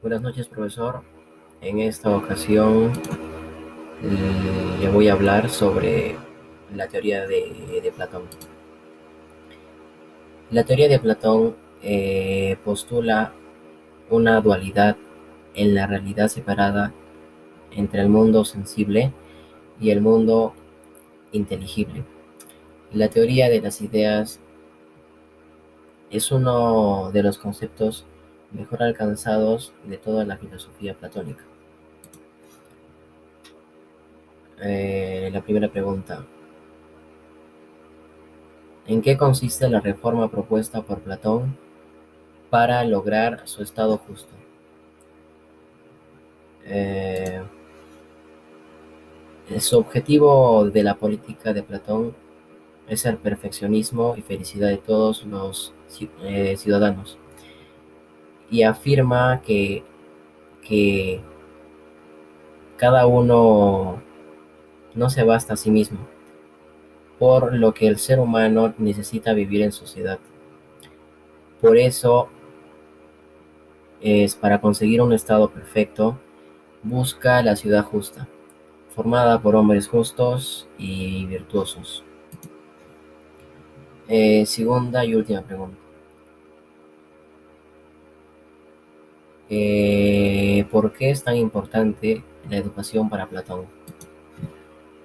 Buenas noches, profesor. En esta ocasión eh, le voy a hablar sobre la teoría de, Platón. La teoría de Platón eh, postula una dualidad en la realidad separada entre el mundo sensible y el mundo inteligible. La teoría de las ideas es uno de los conceptos mejor alcanzados de toda la filosofía platónica. Eh, la primera pregunta. ¿En qué consiste la reforma propuesta por Platón para lograr su estado justo? Eh, su objetivo de la política de Platón es el perfeccionismo y felicidad de todos los eh, ciudadanos y afirma que, que cada uno no se basta a sí mismo, por lo que el ser humano necesita vivir en sociedad. Por eso es para conseguir un estado perfecto, busca la ciudad justa, formada por hombres justos y virtuosos. Eh, segunda y última pregunta. Eh, ¿Por qué es tan importante la educación para Platón?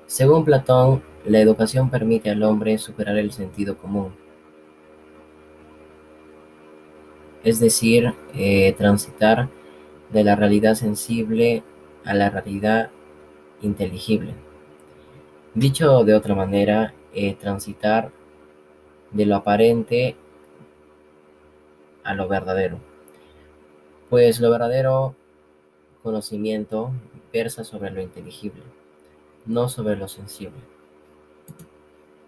Según Platón, la educación permite al hombre superar el sentido común, es decir, eh, transitar de la realidad sensible a la realidad inteligible. Dicho de otra manera, eh, transitar de lo aparente a lo verdadero. Pues lo verdadero conocimiento versa sobre lo inteligible, no sobre lo sensible.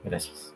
Gracias.